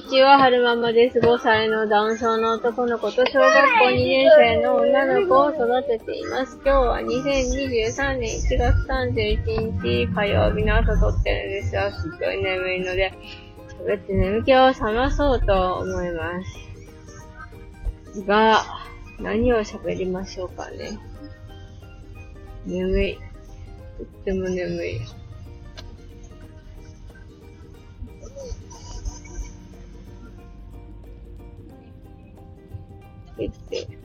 にちは、春ママです。5歳の男性の男の子と小学校2年生の女の子を育てています。今日は2023年1月31日火曜日の朝撮ってるんですが、すっごい眠いので、喋って眠気を覚まそうと思います。が、何を喋りましょうかね。眠い。とっても眠い。ってって。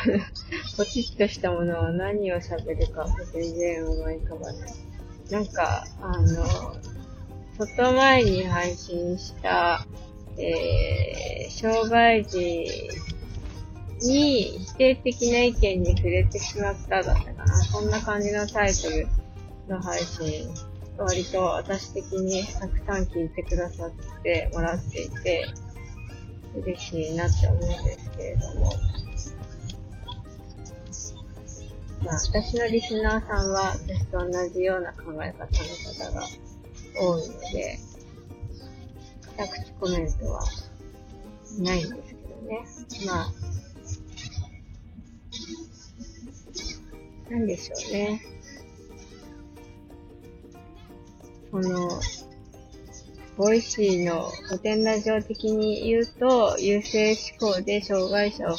ポチッとしたものは何を喋るか全然思い浮かばない。なんか、あの、ちょっと前に配信した、えー、障害児に否定的な意見に触れてしまっただったかな。そんな感じのタイトルの配信、割と私的にたくさん聞いてくださってもらっていて、嬉しいなって思うんですけれども。まあ、私のリスナーさんは私と同じような考え方の方が多いので、二口コメントはないんですけどね。まあ、なんでしょうね。この、 Voicy のコテンラジオ的に言うと、優生思考で障害者を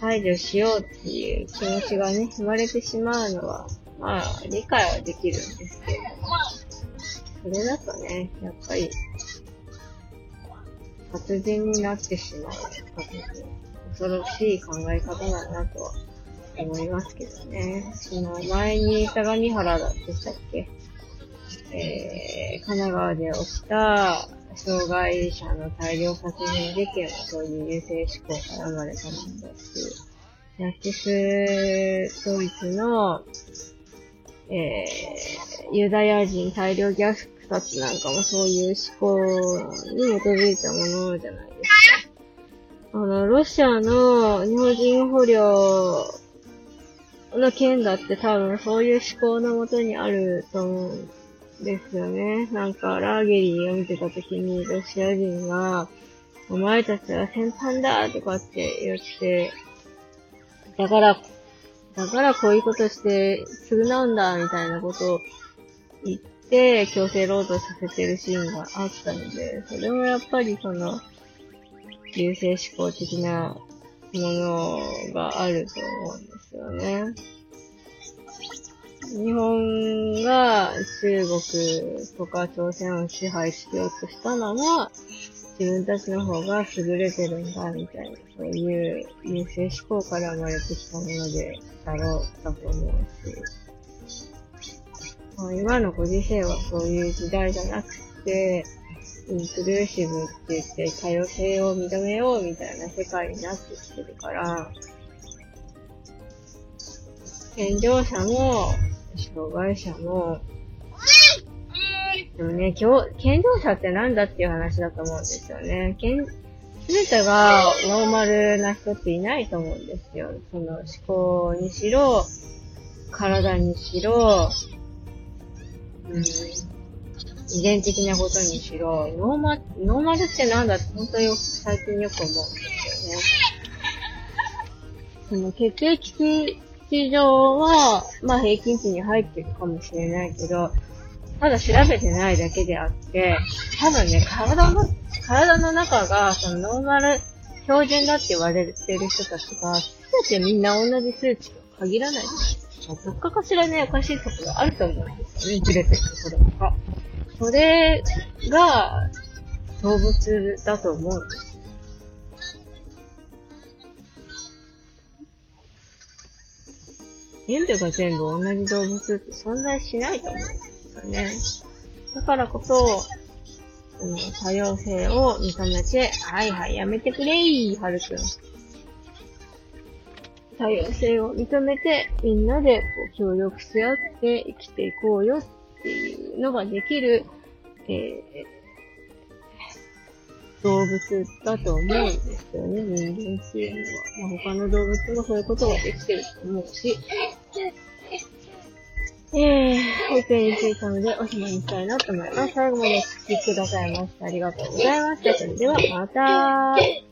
排除しようっていう気持ちがね、生まれてしまうのは、まあ、理解はできるんですけど、それだとね、やっぱり、殺人になってしまう恐ろしい考え方だなとは思いますけどね。その前に相模原だでしたっけ？えー、神奈川で起きた障害者の大量殺人事件はそういう優勢思考から生まれたものだし、ナチスドイツの、えー、ユダヤ人大量虐殺なんかもそういう思考に基づいたものじゃないですか。あの、ロシアの日本人捕虜の件だって多分そういう思考のもとにあると思うんですよね。なんか、ラーゲリーを見てた時に、ロシア人が、お前たちは戦犯だとかって言って、だから、だからこういうことして償うんだみたいなことを言って、強制労働させてるシーンがあったので、それもやっぱりその、優勢思考的なものがあると思うんですよね。日本が中国とか朝鮮を支配しようとしたなら、自分たちの方が優れてるんだ、みたいな、そういう優勢思考から生まれてきたもので、だろう、だと思うし。まあ、今のご時世はそういう時代じゃなくて、インクルーシブって言って多様性を認めようみたいな世界になってきてるから、健常者も、障害者も、でもね、今日、健常者ってなんだっていう話だと思うんですよね。健、すべてがノーマルな人っていないと思うんですよ。その思考にしろ、体にしろ、うん、遺伝的なことにしろ、ノーマ、ノーマルってなんだって本当によく最近よく思うんですよね。その血液値上は、まあ平均値に入ってるかもしれないけど、ただ調べてないだけであって、多分ね、体の、体の中が、そのノーマル標準だって言われてる人たちが、すべてみんな同じ数値と限らない。どっかかしらね、おかしいところあると思うんですよね、ずれてるところが。それが、動物だと思うんです。全部が全部同じ動物って存在しないと思うんですよね。だからこそ、うん、多様性を認めて、はいはい、やめてくれー、はるくん。多様性を認めて、みんなでこう協力し合って生きていこうよっていうのができる、えー動物だと思うんですよね、人間っていうのは。ま、他の動物もそういうことができてると思うし、えー、保育園に着いたのでおしまいにしたいなと思います。最後までお聴きくださいましてありがとうございました。それではまた